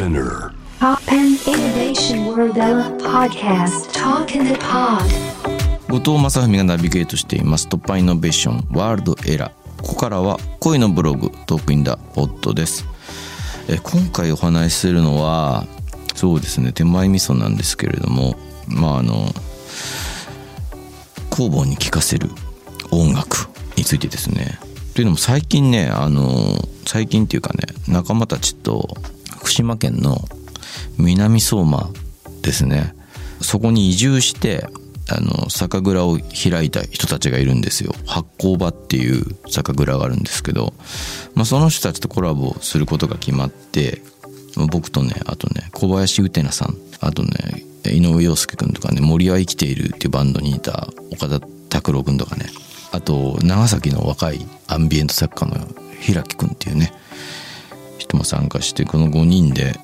Spinner. Pop and Innovation World Podcast. Talk in the Pod. 後藤正文がナビゲートしています。突破イノベーションワールドエラー。ここからは恋のブログトークインダポッドです。え今回お話しするのはそうですね手前味噌なんですけれどもまああの工房に聴かせる音楽についてですね。というのも最近ねあの最近っていうかね仲間たちと福島県の南相馬ですね。そこに移住してあの酒蔵を開いた人たちがいるんですよ。発酵場っていう酒蔵があるんですけど、まあ、その人たちとコラボすることが決まって僕とねあとね小林うてなさんあとね井上陽介君とかね森は生きているっていうバンドにいた岡田拓郎君とかねあと長崎の若いアンビエント作家の平木君っていうね人も参加してこの5人で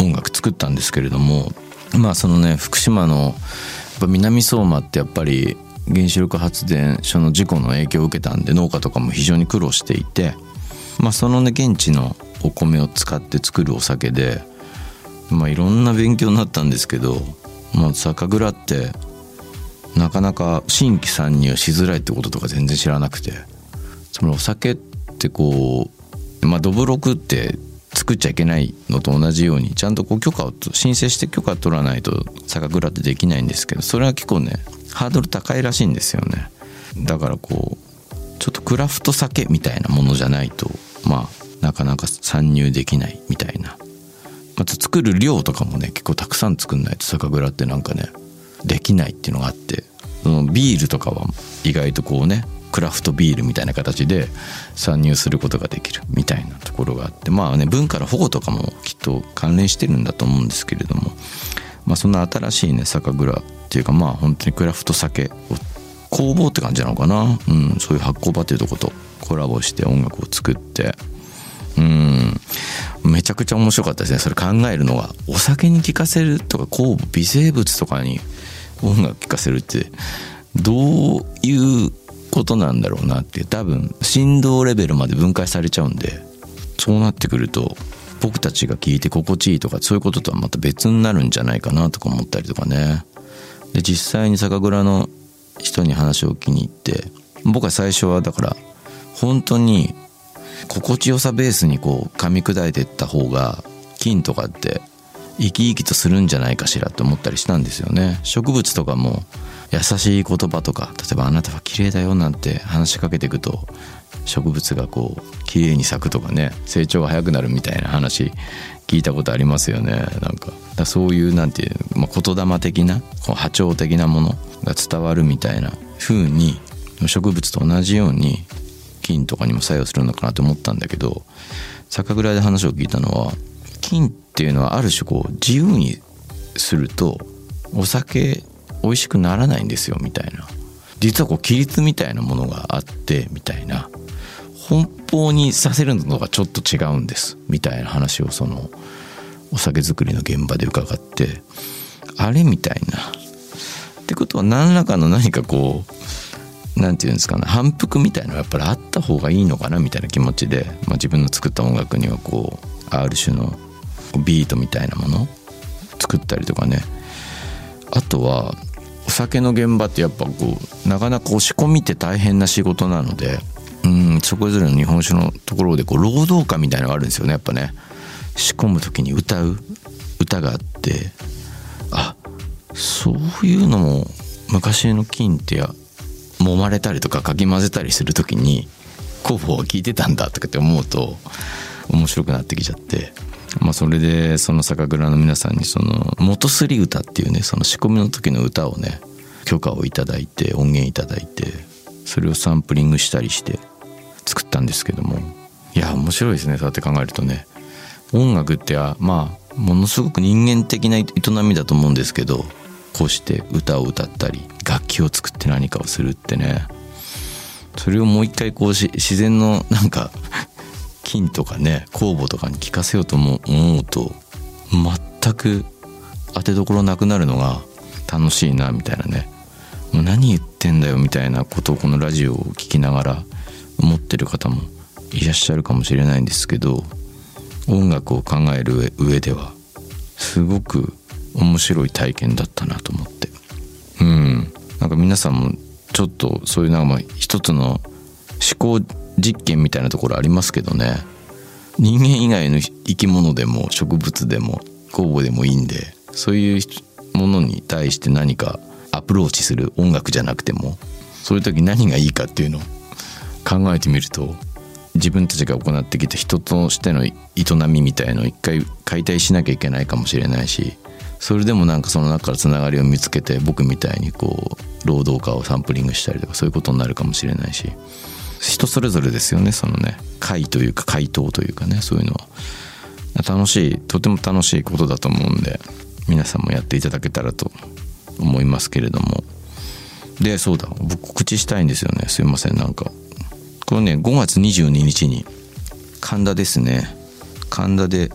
音楽作ったんですけれどもまあそのね福島のやっぱ南相馬ってやっぱり原子力発電所の事故の影響を受けたんで農家とかも非常に苦労していてまあそのね現地のお米を使って作るお酒でまあいろんな勉強になったんですけど、まあ、酒蔵ってなかなか新規参入しづらいってこととか全然知らなくてそのお酒ってこうまあどぶろくって作っちゃいけないのと同じようにちゃんとこう許可を申請して許可取らないと酒蔵ってできないんですけどそれは結構ねハードル高いらしいんですよね。だからこうちょっとクラフト酒みたいなものじゃないとまあなかなか参入できないみたいな。また作る量とかもね結構たくさん作んないと酒蔵ってなんかねできないっていうのがあってそのビールとかは意外とこうねクラフトビールみたいな形で参入することができるみたいなところがあってまあね文化の保護とかもきっと関連してるんだと思うんですけれどもまあそんな新しいね酒蔵っていうかまあ本当にクラフト酒を工房って感じなのかな。うんそういう発酵場っていうとことコラボして音楽を作って。うん。めちゃくちゃ面白かったですね。それ考えるのがお酒に効かせるとか酵母微生物とかに音楽聴かせるってどういうことなんだろうなって多分振動レベルまで分解されちゃうんでそうなってくると僕たちが聴いて心地いいとかそういうこととはまた別になるんじゃないかなとか思ったりとかね。で実際に酒蔵の人に話を聞きに行って僕は最初はだから本当に心地よさベースにこう噛み砕いていった方が菌とかって生き生きとするんじゃないかしらと思ったりしたんですよね。植物とかも優しい言葉とか例えば「あなたは綺麗だよ」なんて話しかけていくと植物がこう綺麗に咲くとかね成長が早くなるみたいな話聞いたことありますよね。なんかそういうなんていう、まあ、言霊的な波長的なものが伝わるみたいな風に植物と同じように菌とかにも作用するのかなと思ったんだけど酒蔵で話を聞いたのは菌っていうのはある種こう自由にするとお酒美味しくならないんですよみたいな。実はこう規律みたいなものがあってみたいな。奔放にさせるのがちょっと違うんですみたいな話をそのお酒作りの現場で伺ってあれみたいな。ってことは何らかの何かこう何て言うんですかね反復みたいなのがやっぱりあった方がいいのかなみたいな気持ちで、まあ、自分の作った音楽にはこうある種のビートみたいなもの作ったりとかね。あとは酒の現場ってやっぱこうなかなか押し込みって大変な仕事なのでうんそれぞれの日本酒のところでこう労働歌みたいなのがあるんですよねやっぱね。仕込む時に歌う歌があってあそういうのも昔の金ってや揉まれたりとかかき混ぜたりする時に工房は聞いてたんだとかって思うと面白くなってきちゃって。まあそれでその酒蔵の皆さんにその元すり歌っていうねその仕込みの時の歌をね許可をいただいて音源いただいてそれをサンプリングしたりして作ったんですけども。いや面白いですねそうやって考えるとね。音楽ってまあものすごく人間的な営みだと思うんですけどこうして歌を歌ったり楽器を作って何かをするってね。それをもう一回こうし自然のなんか金とかね酵母とかに効かせようと思うと全く当てどころなくなるのが楽しいなみたいなね。何言ってんだよみたいなことをこのラジオを聞きながら思ってる方もいらっしゃるかもしれないんですけど音楽を考える上ではすごく面白い体験だったなと思って。うん。なんか皆さんもちょっとそういうなんかまあ一つの思考実験みたいなところありますけどね。人間以外の生き物でも植物でも酵母でもいいんでそういうものに対して何かアプローチする音楽じゃなくてもそういう時何がいいかっていうのを考えてみると自分たちが行ってきた人としての営みみたいのを一回解体しなきゃいけないかもしれないしそれでもなんかその中からつながりを見つけて僕みたいにこう労働家をサンプリングしたりとかそういうことになるかもしれないし人それぞれですよねそのね回というか回答というかねそういうのは。楽しいとても楽しいことだと思うんで皆さんもやっていただけたらと思いますけれども。でそうだ。僕告知したいんですよね。すいませんなんか。これね5月22日に神田ですね。神田で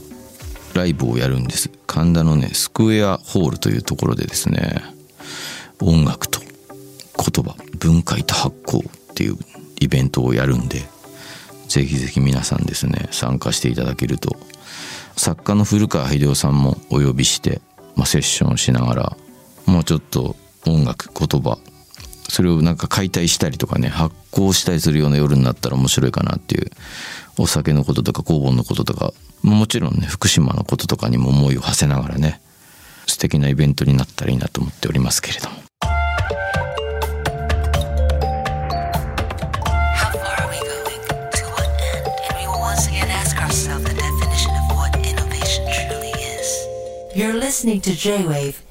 ライブをやるんです。神田のねスクエアホールというところでですね。音楽と言葉文化と発行っていうイベントをやるんでぜひぜひ皆さんですね参加していただけると。作家の古川秀夫さんもお呼びして、まあ、セッションしながらもうちょっと音楽言葉それをなんか解体したりとかね発酵したりするような夜になったら面白いかなっていうお酒のこととか工房のこととかもちろんね福島のこととかにも思いを馳せながらね素敵なイベントになったらいいなと思っておりますけれども. You're listening to J-Wave